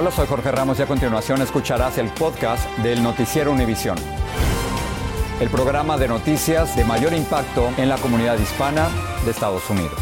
Hola, soy Jorge Ramos y a continuación escucharás el podcast del Noticiero Univisión. El programa de noticias de mayor impacto en la comunidad hispana de Estados Unidos.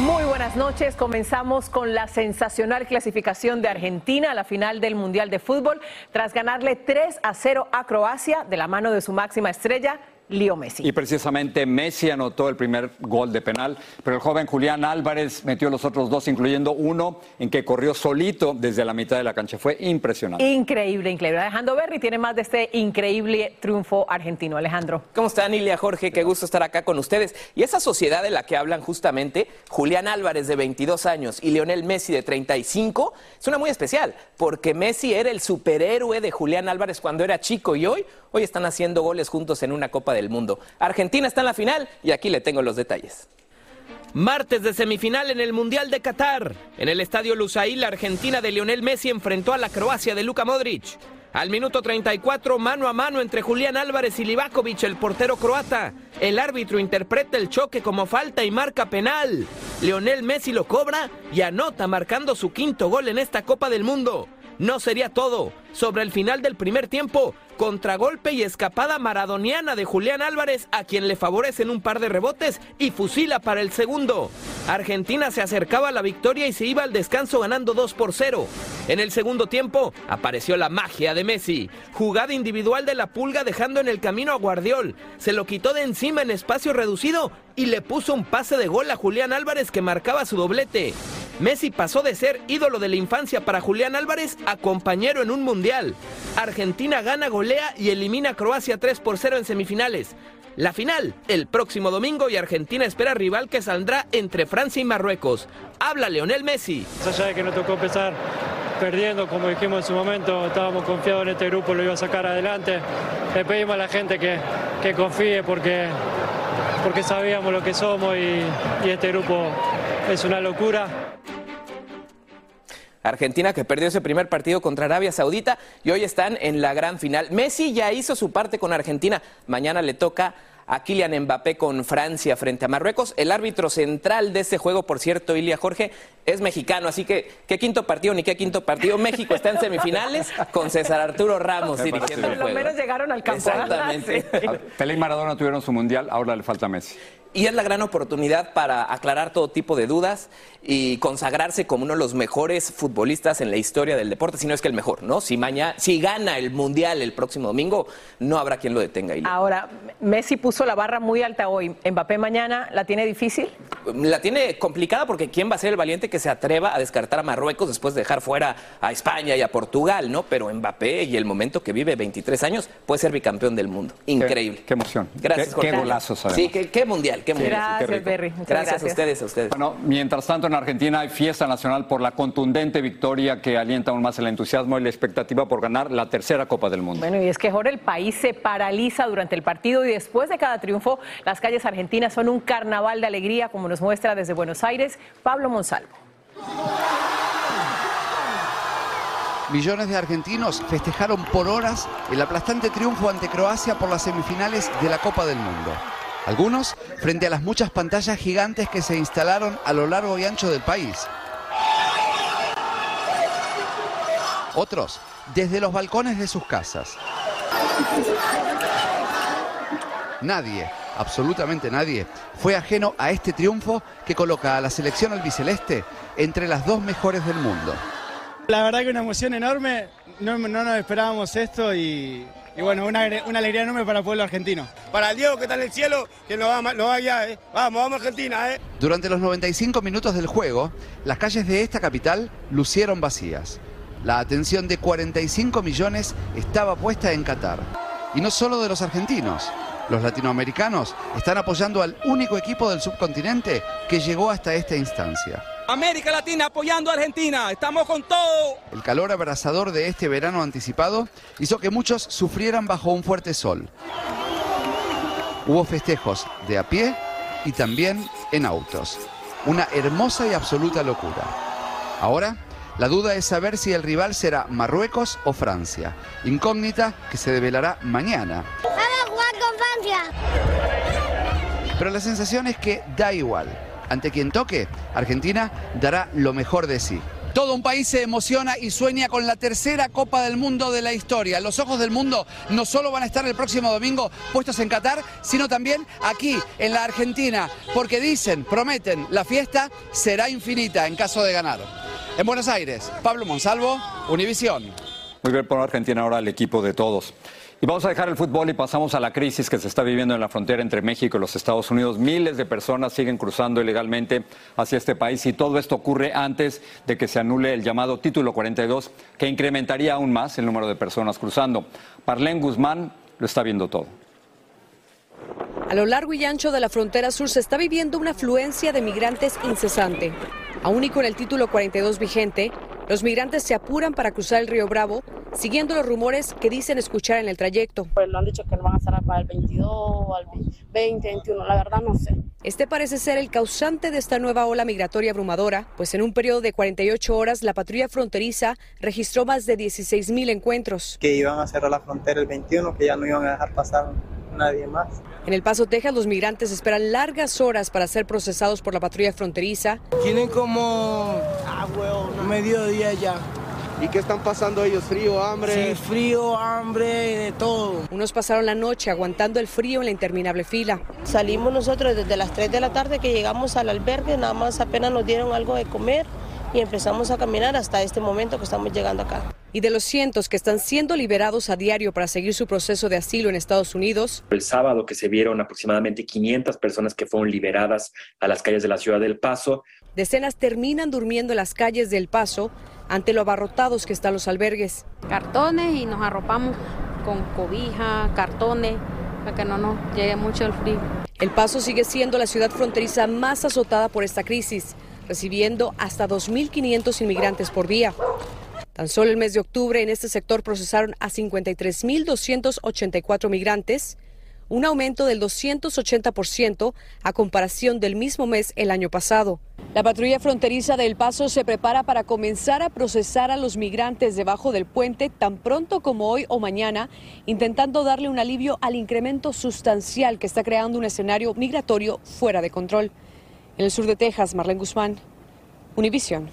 Muy buenas noches. Comenzamos con la sensacional clasificación de Argentina a la final del Mundial de Fútbol tras ganarle 3 a 0 a Croacia de la mano de su máxima estrella, Leo Messi. Y precisamente Messi anotó el primer gol de penal, pero el joven Julián Álvarez metió los otros dos, incluyendo uno en que corrió solito desde la mitad de la cancha. Fue impresionante. Increíble, increíble. Alejandro Berry tiene más de este increíble triunfo argentino. Alejandro. ¿Cómo están, Ilia Jorge? Qué gusto estar acá con ustedes. Y esa sociedad de la que hablan justamente Julián Álvarez de 22 años y Lionel Messi de 35 es una muy especial, porque Messi era el superhéroe de Julián Álvarez cuando era chico y hoy, hoy están haciendo goles juntos en una Copa del Mundo. Argentina está en la final y aquí le tengo los detalles. Martes de semifinal en el Mundial de Qatar. En el estadio Lusail, la Argentina de Lionel Messi enfrentó a la Croacia de Luka Modric. Al minuto 34, mano a mano entre Julián Álvarez y Livakovic, el portero croata. El árbitro interpreta el choque como falta y marca penal. Lionel Messi lo cobra y anota marcando su quinto gol en esta Copa del Mundo. No sería todo. Sobre el final del primer tiempo, contragolpe y escapada maradoniana de Julián Álvarez, a quien le favorecen un par de rebotes y fusila para el segundo. Argentina se acercaba a la victoria y se iba al descanso ganando 2 por 0. En el segundo tiempo apareció la magia de Messi. Jugada individual de la pulga dejando en el camino a Guardiol. Se lo quitó de encima en espacio reducido y le puso un pase de gol a Julián Álvarez que marcaba su doblete. Messi pasó de ser ídolo de la infancia para Julián Álvarez a compañero en un mundial. Argentina gana, golea y elimina a Croacia 3 por 0 en semifinales. La final, el próximo domingo y Argentina espera rival que saldrá entre Francia y Marruecos. Habla Leonel Messi. Más allá de que nos tocó empezar perdiendo, como dijimos en su momento, estábamos confiados en este grupo, lo iba a sacar adelante. Le pedimos a la gente que, que confíe porque, porque sabíamos lo que somos y, y este grupo es una locura. Argentina que perdió ese primer partido contra Arabia Saudita y hoy están en la gran final. Messi ya hizo su parte con Argentina. Mañana le toca a Kylian Mbappé con Francia frente a Marruecos. El árbitro central de ese juego, por cierto, Ilia Jorge, es mexicano, así que qué quinto partido ni qué quinto partido. México está en semifinales con César Arturo Ramos dirigiendo el Por lo juego. menos llegaron al campo. Exactamente. Pelé y Maradona tuvieron su mundial, ahora le falta Messi. Y es la gran oportunidad para aclarar todo tipo de dudas y consagrarse como uno de los mejores futbolistas en la historia del deporte, si no es que el mejor, ¿no? Si, mañana, si gana el Mundial el próximo domingo, no habrá quien lo detenga. Ilia. Ahora, Messi puso la barra muy alta hoy. Mbappé mañana la tiene difícil. La tiene complicada porque ¿quién va a ser el valiente que se atreva a descartar a Marruecos después de dejar fuera a España y a Portugal, ¿no? Pero Mbappé y el momento que vive, 23 años, puede ser bicampeón del mundo. Increíble. Qué, qué emoción. Gracias, Qué, Jorge. qué golazos. Sí, qué, qué mundial, qué. Gracias, qué rico. Berry. Gracias. a ustedes, a ustedes. Bueno, mientras tanto en Argentina hay fiesta nacional por la contundente victoria que alienta aún más el entusiasmo y la expectativa por ganar la tercera Copa del Mundo. Bueno, y es que ahora el país se paraliza durante el partido y después de cada triunfo, las calles argentinas son un carnaval de alegría, como nos muestra desde Buenos Aires Pablo Monsalvo. millones de argentinos festejaron por horas el aplastante triunfo ante Croacia por las semifinales de la Copa del Mundo. Algunos frente a las muchas pantallas gigantes que se instalaron a lo largo y ancho del país. Otros desde los balcones de sus casas. Nadie, absolutamente nadie, fue ajeno a este triunfo que coloca a la selección albiceleste entre las dos mejores del mundo. La verdad que una emoción enorme, no, nos esperábamos esto y, bueno, una, alegría enorme para el pueblo argentino. Para el Diego que está en el cielo, que nos va, nos va allá, ¿eh? vamos, vamos Argentina. ¿eh? Durante los 95 minutos del juego, las calles de esta capital lucieron vacías. La atención de 45 millones estaba puesta en Qatar. Y no solo de los argentinos. Los latinoamericanos están apoyando al único equipo del subcontinente que llegó hasta esta instancia. América Latina apoyando a Argentina, estamos con todo. El calor abrasador de este verano anticipado hizo que muchos sufrieran bajo un fuerte sol. Hubo festejos de a pie y también en autos. Una hermosa y absoluta locura. Ahora la duda es saber si el rival será Marruecos o Francia. Incógnita que se develará mañana. ¡Vamos a jugar con Francia! Pero la sensación es que da igual. Ante quien toque, Argentina dará lo mejor de sí. Todo un país se emociona y sueña con la tercera Copa del Mundo de la historia. Los ojos del mundo no solo van a estar el próximo domingo puestos en Qatar, sino también aquí, en la Argentina, porque dicen, prometen, la fiesta será infinita en caso de ganar. En Buenos Aires, Pablo Monsalvo, Univisión. Muy bien por Argentina ahora el equipo de todos. Y vamos a dejar el fútbol y pasamos a la crisis que se está viviendo en la frontera entre México y los Estados Unidos. Miles de personas siguen cruzando ilegalmente hacia este país y todo esto ocurre antes de que se anule el llamado Título 42, que incrementaría aún más el número de personas cruzando. Parlén Guzmán lo está viendo todo. A lo largo y ancho de la frontera sur se está viviendo una afluencia de migrantes incesante. Aún y con el título 42 vigente, los migrantes se apuran para cruzar el río Bravo, siguiendo los rumores que dicen escuchar en el trayecto. Pues lo han dicho que lo van a cerrar para el 22, al 20, 21, la verdad no sé. Este parece ser el causante de esta nueva ola migratoria abrumadora, pues en un periodo de 48 horas la patrulla fronteriza registró más de 16 mil encuentros. Que iban a cerrar la frontera el 21, que ya no iban a dejar pasar nadie más. En El Paso, Texas, los migrantes esperan largas horas para ser procesados por la patrulla fronteriza. Tienen como ah, medio día ya. ¿Y qué están pasando ellos? ¿Frío, hambre? Sí, frío, hambre, de todo. Unos pasaron la noche aguantando el frío en la interminable fila. Salimos nosotros desde las 3 de la tarde que llegamos al albergue, nada más apenas nos dieron algo de comer y empezamos a caminar hasta este momento que estamos llegando acá. Y de los cientos que están siendo liberados a diario para seguir su proceso de asilo en Estados Unidos. El sábado que se vieron aproximadamente 500 personas que fueron liberadas a las calles de la ciudad del Paso. Decenas terminan durmiendo en las calles del Paso ante lo abarrotados que están los albergues. Cartones y nos arropamos con cobija, cartones, para que no nos llegue mucho el frío. El Paso sigue siendo la ciudad fronteriza más azotada por esta crisis recibiendo hasta 2.500 inmigrantes por día. Tan solo el mes de octubre en este sector procesaron a 53.284 migrantes, un aumento del 280% a comparación del mismo mes el año pasado. La patrulla fronteriza de El Paso se prepara para comenzar a procesar a los migrantes debajo del puente tan pronto como hoy o mañana, intentando darle un alivio al incremento sustancial que está creando un escenario migratorio fuera de control. En el sur de Texas, Marlene Guzmán, Univisión.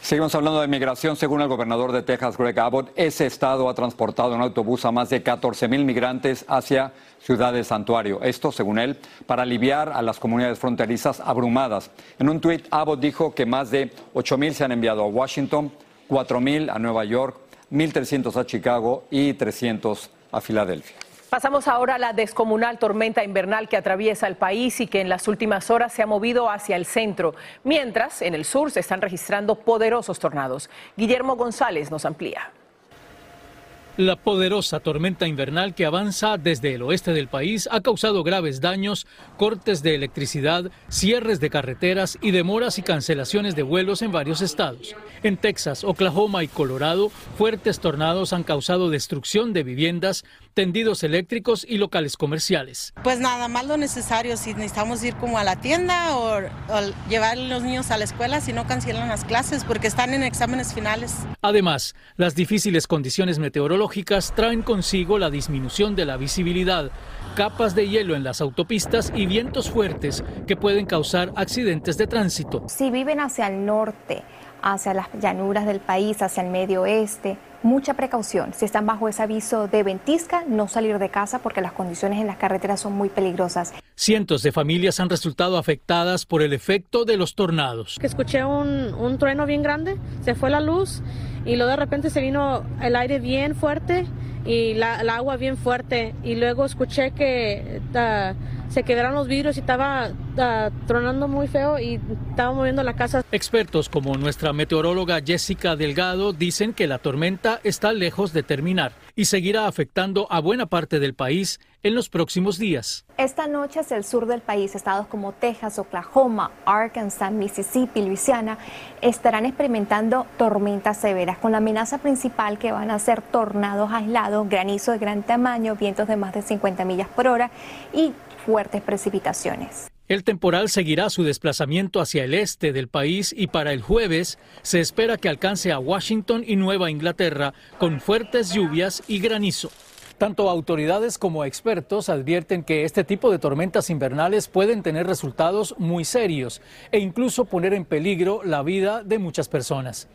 Seguimos hablando de migración. Según el gobernador de Texas, Greg Abbott, ese estado ha transportado en autobús a más de 14 mil migrantes hacia Ciudad de Santuario. Esto, según él, para aliviar a las comunidades fronterizas abrumadas. En un tuit, Abbott dijo que más de 8 mil se han enviado a Washington, 4 mil a Nueva York, 1.300 a Chicago y 300 a Filadelfia. Pasamos ahora a la descomunal tormenta invernal que atraviesa el país y que en las últimas horas se ha movido hacia el centro, mientras en el sur se están registrando poderosos tornados. Guillermo González nos amplía. La poderosa tormenta invernal que avanza desde el oeste del país ha causado graves daños, cortes de electricidad, cierres de carreteras y demoras y cancelaciones de vuelos en varios estados. En Texas, Oklahoma y Colorado, fuertes tornados han causado destrucción de viviendas, tendidos eléctricos y locales comerciales. Pues nada más lo necesario, si necesitamos ir como a la tienda o, o llevar a los niños a la escuela, si no cancelan las clases porque están en exámenes finales. Además, las difíciles condiciones meteorológicas traen consigo la disminución de la visibilidad, capas de hielo en las autopistas y vientos fuertes que pueden causar accidentes de tránsito. Si viven hacia el norte, hacia las llanuras del país, hacia el medio oeste, mucha precaución. Si están bajo ese aviso de ventisca, no salir de casa porque las condiciones en las carreteras son muy peligrosas. Cientos de familias han resultado afectadas por el efecto de los tornados. Escuché un, un trueno bien grande, se fue la luz y luego de repente se vino el aire bien fuerte y la, el agua bien fuerte y luego escuché que uh, se quebraron los vidrios y estaba uh, tronando muy feo y estaba moviendo la casa. Expertos como nuestra meteoróloga Jessica Delgado dicen que la tormenta está lejos de terminar y seguirá afectando a buena parte del país en los próximos días. Esta noche hacia el sur del país, estados como Texas, Oklahoma, Arkansas, Mississippi, Luisiana, estarán experimentando tormentas severas con la amenaza principal que van a ser tornados aislados, granizo de gran tamaño, vientos de más de 50 millas por hora y fuertes precipitaciones. El temporal seguirá su desplazamiento hacia el este del país y para el jueves se espera que alcance a Washington y Nueva Inglaterra con fuertes lluvias y granizo. Tanto autoridades como expertos advierten que este tipo de tormentas invernales pueden tener resultados muy serios e incluso poner en peligro la vida de muchas personas.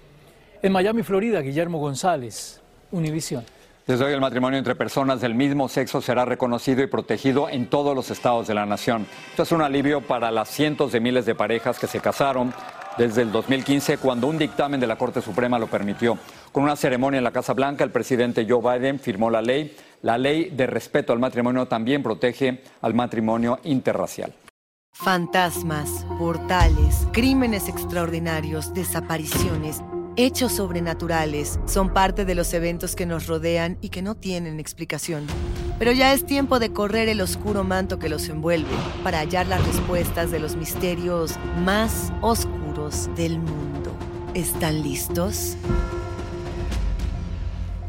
En Miami, Florida, Guillermo González, Univisión. Desde hoy el matrimonio entre personas del mismo sexo será reconocido y protegido en todos los estados de la nación. Esto es un alivio para las cientos de miles de parejas que se casaron desde el 2015 cuando un dictamen de la Corte Suprema lo permitió. Con una ceremonia en la Casa Blanca, el presidente Joe Biden firmó la ley. La ley de respeto al matrimonio también protege al matrimonio interracial. Fantasmas, portales, crímenes extraordinarios, desapariciones, hechos sobrenaturales son parte de los eventos que nos rodean y que no tienen explicación. Pero ya es tiempo de correr el oscuro manto que los envuelve para hallar las respuestas de los misterios más oscuros del mundo. ¿Están listos?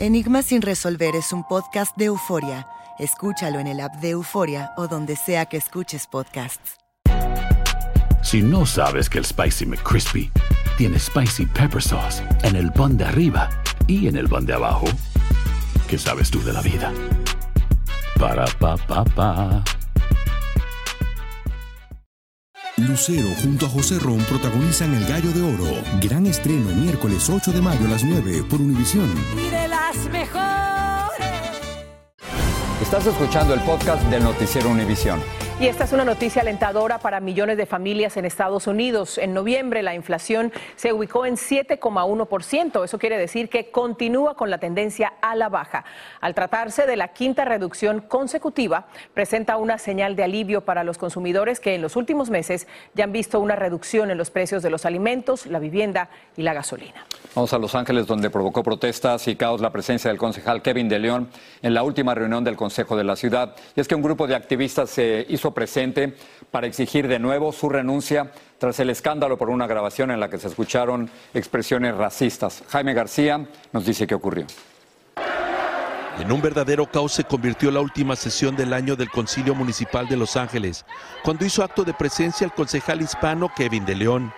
Enigma sin resolver es un podcast de euforia. Escúchalo en el app de Euforia o donde sea que escuches podcasts. Si no sabes que el Spicy McCrispy tiene Spicy Pepper Sauce en el pan de arriba y en el pan de abajo, ¿qué sabes tú de la vida? Para, pa, pa, pa. Lucero junto a José Ron protagonizan El Gallo de Oro. Gran estreno miércoles 8 de mayo a las 9 por Univisión. Y de las mejores. Estás escuchando el podcast del noticiero Univisión. Y esta es una noticia alentadora para millones de familias en Estados Unidos. En noviembre la inflación se ubicó en 7,1%. Eso quiere decir que continúa con la tendencia a la baja. Al tratarse de la quinta reducción consecutiva, presenta una señal de alivio para los consumidores que en los últimos meses ya han visto una reducción en los precios de los alimentos, la vivienda y la gasolina. Vamos a Los Ángeles, donde provocó protestas y caos la presencia del concejal Kevin de León en la última reunión del Consejo de la Ciudad. Y es que un grupo de activistas se hizo presente para exigir de nuevo su renuncia tras el escándalo por una grabación en la que se escucharon expresiones racistas. Jaime García nos dice qué ocurrió. En un verdadero caos se convirtió la última sesión del año del Concilio Municipal de Los Ángeles, cuando hizo acto de presencia el concejal hispano Kevin de León.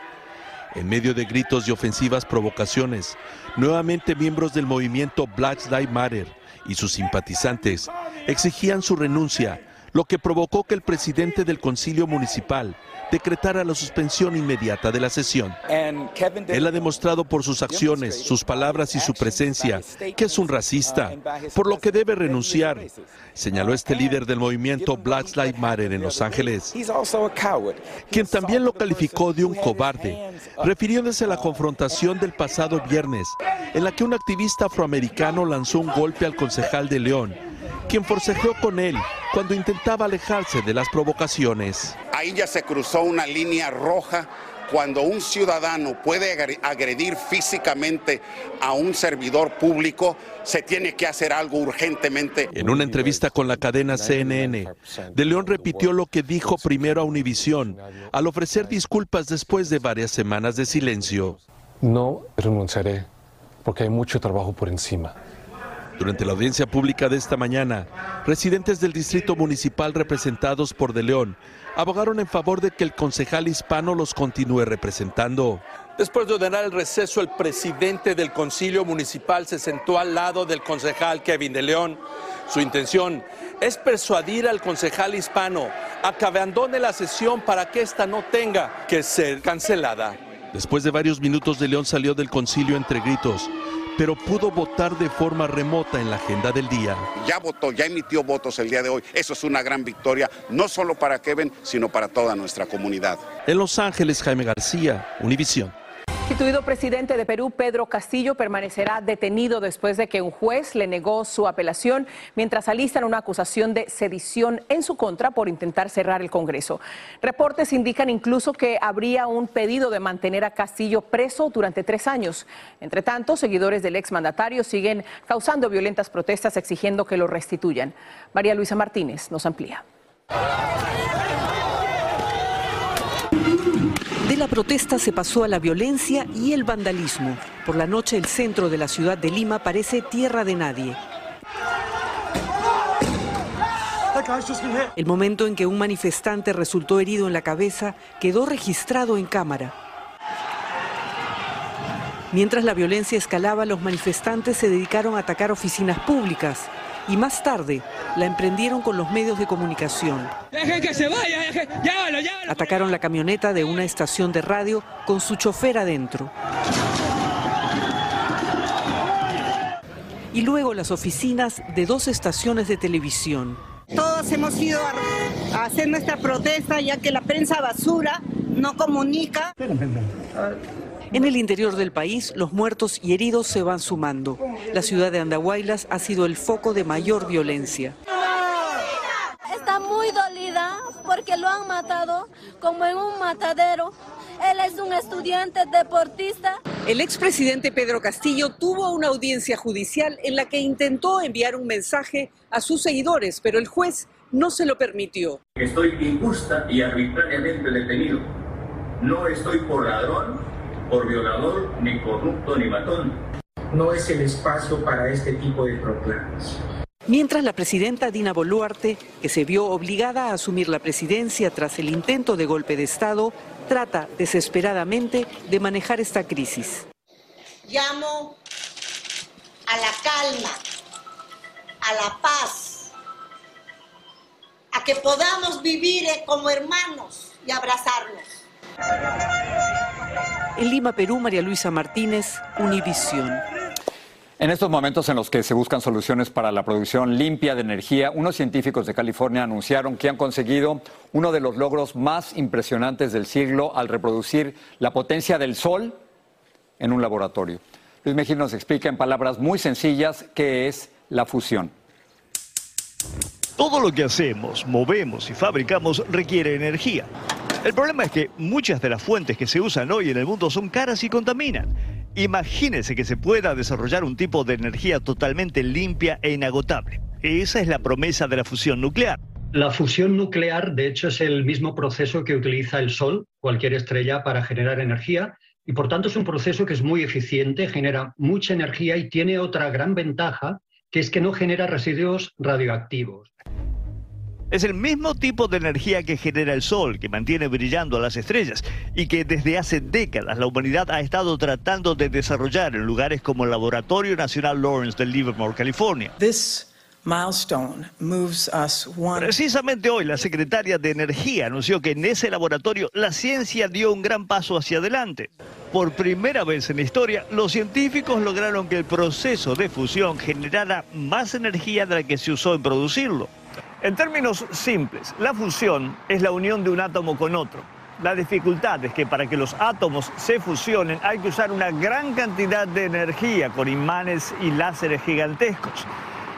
En medio de gritos y ofensivas provocaciones, nuevamente miembros del movimiento Black Lives Matter y sus simpatizantes exigían su renuncia lo que provocó que el presidente del concilio municipal decretara la suspensión inmediata de la sesión. Él ha demostrado por sus acciones, sus palabras y su presencia que es un racista, por lo que debe renunciar, señaló este líder del movimiento Black Lives Matter en Los Ángeles, quien también lo calificó de un cobarde, refiriéndose a la confrontación del pasado viernes, en la que un activista afroamericano lanzó un golpe al concejal de León quien forcejeó con él cuando intentaba alejarse de las provocaciones. Ahí ya se cruzó una línea roja cuando un ciudadano puede agredir físicamente a un servidor público, se tiene que hacer algo urgentemente. En una entrevista con la cadena CNN, De León repitió lo que dijo primero a Univisión al ofrecer disculpas después de varias semanas de silencio. No renunciaré porque hay mucho trabajo por encima. Durante la audiencia pública de esta mañana, residentes del distrito municipal representados por De León abogaron en favor de que el concejal hispano los continúe representando. Después de ordenar el receso, el presidente del concilio municipal se sentó al lado del concejal Kevin de León. Su intención es persuadir al concejal hispano a que abandone la sesión para que ésta no tenga que ser cancelada. Después de varios minutos, de León salió del concilio entre gritos pero pudo votar de forma remota en la agenda del día. Ya votó, ya emitió votos el día de hoy. Eso es una gran victoria, no solo para Kevin, sino para toda nuestra comunidad. En Los Ángeles, Jaime García, Univisión. Constituido presidente de Perú, Pedro Castillo, permanecerá detenido después de que un juez le negó su apelación mientras alistan una acusación de sedición en su contra por intentar cerrar el Congreso. Reportes indican incluso que habría un pedido de mantener a Castillo preso durante tres años. Entre tanto, seguidores del exmandatario siguen causando violentas protestas exigiendo que lo restituyan. María Luisa Martínez nos amplía. De la protesta se pasó a la violencia y el vandalismo. Por la noche el centro de la ciudad de Lima parece tierra de nadie. El momento en que un manifestante resultó herido en la cabeza quedó registrado en cámara. Mientras la violencia escalaba, los manifestantes se dedicaron a atacar oficinas públicas y más tarde la emprendieron con los medios de comunicación. que se vaya, Atacaron la camioneta de una estación de radio con su chofer adentro. Y luego las oficinas de dos estaciones de televisión. Todos hemos ido a hacer nuestra protesta ya que la prensa basura no comunica. En el interior del país, los muertos y heridos se van sumando. La ciudad de Andahuaylas ha sido el foco de mayor violencia. Está muy dolida porque lo han matado como en un matadero. Él es un estudiante deportista. El expresidente Pedro Castillo tuvo una audiencia judicial en la que intentó enviar un mensaje a sus seguidores, pero el juez no se lo permitió. Estoy injusta y arbitrariamente detenido. No estoy por ladrón por violador, ni corrupto, ni matón. No es el espacio para este tipo de proclamas. Mientras la presidenta Dina Boluarte, que se vio obligada a asumir la presidencia tras el intento de golpe de Estado, trata desesperadamente de manejar esta crisis. Llamo a la calma, a la paz, a que podamos vivir como hermanos y abrazarnos. En Lima, Perú, María Luisa Martínez, Univisión. En estos momentos en los que se buscan soluciones para la producción limpia de energía, unos científicos de California anunciaron que han conseguido uno de los logros más impresionantes del siglo al reproducir la potencia del sol en un laboratorio. Luis Mejía nos explica en palabras muy sencillas qué es la fusión. Todo lo que hacemos, movemos y fabricamos requiere energía. El problema es que muchas de las fuentes que se usan hoy en el mundo son caras y contaminan. Imagínense que se pueda desarrollar un tipo de energía totalmente limpia e inagotable. Esa es la promesa de la fusión nuclear. La fusión nuclear, de hecho, es el mismo proceso que utiliza el Sol, cualquier estrella, para generar energía, y por tanto es un proceso que es muy eficiente, genera mucha energía y tiene otra gran ventaja, que es que no genera residuos radioactivos. Es el mismo tipo de energía que genera el Sol, que mantiene brillando a las estrellas y que desde hace décadas la humanidad ha estado tratando de desarrollar en lugares como el Laboratorio Nacional Lawrence de Livermore, California. Precisamente hoy la secretaria de Energía anunció que en ese laboratorio la ciencia dio un gran paso hacia adelante. Por primera vez en la historia, los científicos lograron que el proceso de fusión generara más energía de la que se usó en producirlo. En términos simples, la fusión es la unión de un átomo con otro. La dificultad es que para que los átomos se fusionen hay que usar una gran cantidad de energía con imanes y láseres gigantescos.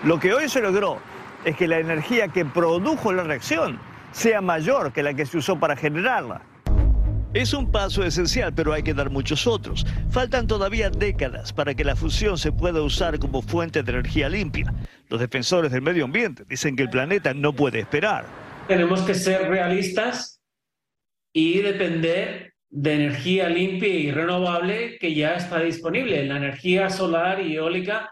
Lo que hoy se logró es que la energía que produjo la reacción sea mayor que la que se usó para generarla. Es un paso esencial, pero hay que dar muchos otros. Faltan todavía décadas para que la fusión se pueda usar como fuente de energía limpia. Los defensores del medio ambiente dicen que el planeta no puede esperar. Tenemos que ser realistas y depender de energía limpia y renovable que ya está disponible. La energía solar y eólica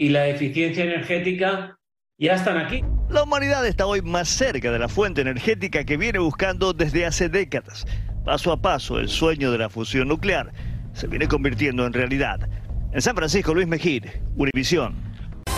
y la eficiencia energética ya están aquí. La humanidad está hoy más cerca de la fuente energética que viene buscando desde hace décadas. Paso a paso, el sueño de la fusión nuclear se viene convirtiendo en realidad. En San Francisco, Luis Mejir, Univisión.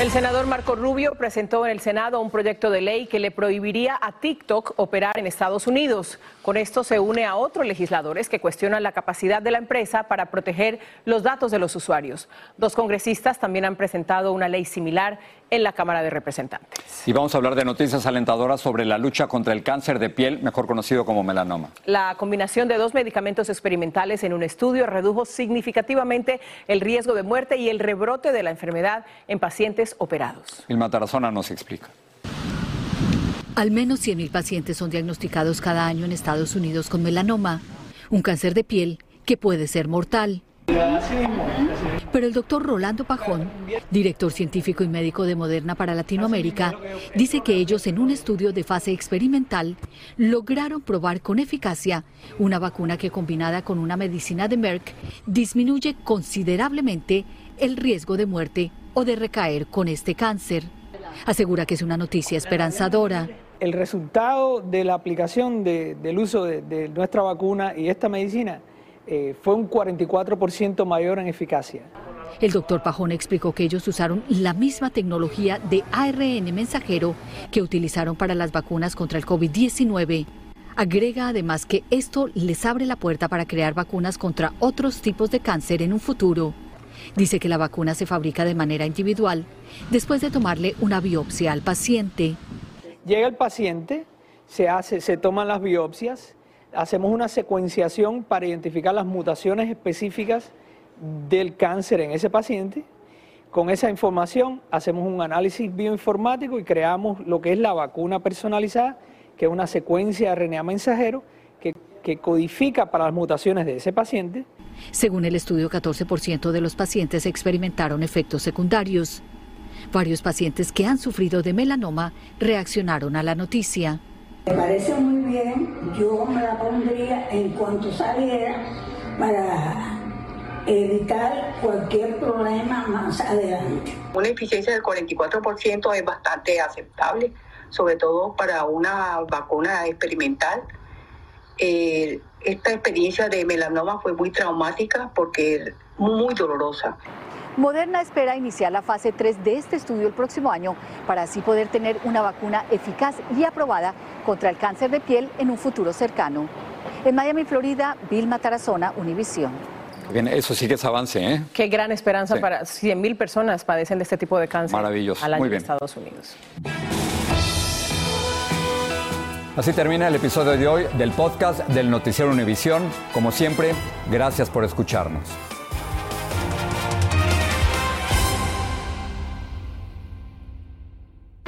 El senador Marco Rubio presentó en el Senado un proyecto de ley que le prohibiría a TikTok operar en Estados Unidos. Con esto se une a otros legisladores que cuestionan la capacidad de la empresa para proteger los datos de los usuarios. Dos congresistas también han presentado una ley similar en la Cámara de Representantes. Y vamos a hablar de noticias alentadoras sobre la lucha contra el cáncer de piel, mejor conocido como melanoma. La combinación de dos medicamentos experimentales en un estudio redujo significativamente el riesgo de muerte y el rebrote de la enfermedad en pacientes operados. Ilma Tarazona nos explica. Al menos 100.000 pacientes son diagnosticados cada año en Estados Unidos con melanoma, un cáncer de piel que puede ser mortal. Pero el doctor Rolando Pajón, director científico y médico de Moderna para Latinoamérica, dice que ellos en un estudio de fase experimental lograron probar con eficacia una vacuna que combinada con una medicina de Merck disminuye considerablemente el riesgo de muerte o de recaer con este cáncer. Asegura que es una noticia esperanzadora. El resultado de la aplicación del uso de nuestra vacuna y esta medicina eh, fue un 44% mayor en eficacia. El doctor Pajón explicó que ellos usaron la misma tecnología de ARN mensajero que utilizaron para las vacunas contra el COVID-19. Agrega además que esto les abre la puerta para crear vacunas contra otros tipos de cáncer en un futuro. Dice que la vacuna se fabrica de manera individual después de tomarle una biopsia al paciente. Llega el paciente, se, hace, se toman las biopsias, hacemos una secuenciación para identificar las mutaciones específicas del cáncer en ese paciente. Con esa información hacemos un análisis bioinformático y creamos lo que es la vacuna personalizada, que es una secuencia de RNA mensajero que, que codifica para las mutaciones de ese paciente. Según el estudio, 14% de los pacientes experimentaron efectos secundarios. Varios pacientes que han sufrido de melanoma reaccionaron a la noticia. Me parece muy bien, yo me la pondría en cuanto saliera para evitar cualquier problema más adelante. Una eficiencia del 44% es bastante aceptable, sobre todo para una vacuna experimental. Eh, esta experiencia de melanoma fue muy traumática porque muy dolorosa. Moderna espera iniciar la fase 3 de este estudio el próximo año para así poder tener una vacuna eficaz y aprobada contra el cáncer de piel en un futuro cercano. En Miami, Florida, Vilma Tarazona, Univisión. Bien, eso sí que es avance, ¿eh? Qué gran esperanza para 100.000 personas padecen de este tipo de cáncer Maravilloso. al año Muy bien. en Estados Unidos. Así termina el episodio de hoy del podcast del Noticiero Univisión. Como siempre, gracias por escucharnos.